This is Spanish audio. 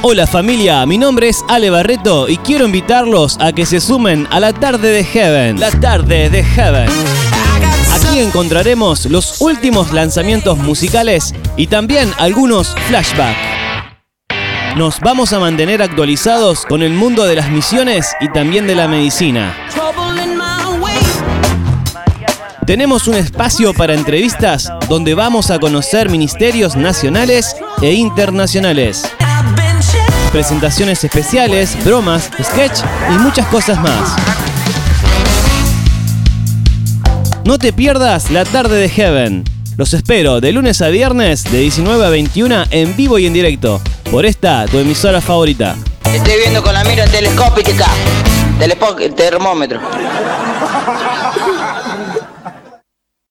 Hola familia, mi nombre es Ale Barreto y quiero invitarlos a que se sumen a la tarde de Heaven. La tarde de Heaven. Aquí encontraremos los últimos lanzamientos musicales y también algunos flashbacks. Nos vamos a mantener actualizados con el mundo de las misiones y también de la medicina. Tenemos un espacio para entrevistas donde vamos a conocer ministerios nacionales e internacionales. Presentaciones especiales, bromas, sketch y muchas cosas más. No te pierdas la tarde de Heaven. Los espero de lunes a viernes de 19 a 21 en vivo y en directo por esta tu emisora favorita. Estoy viendo con la mira telescópica. Telespo termómetro.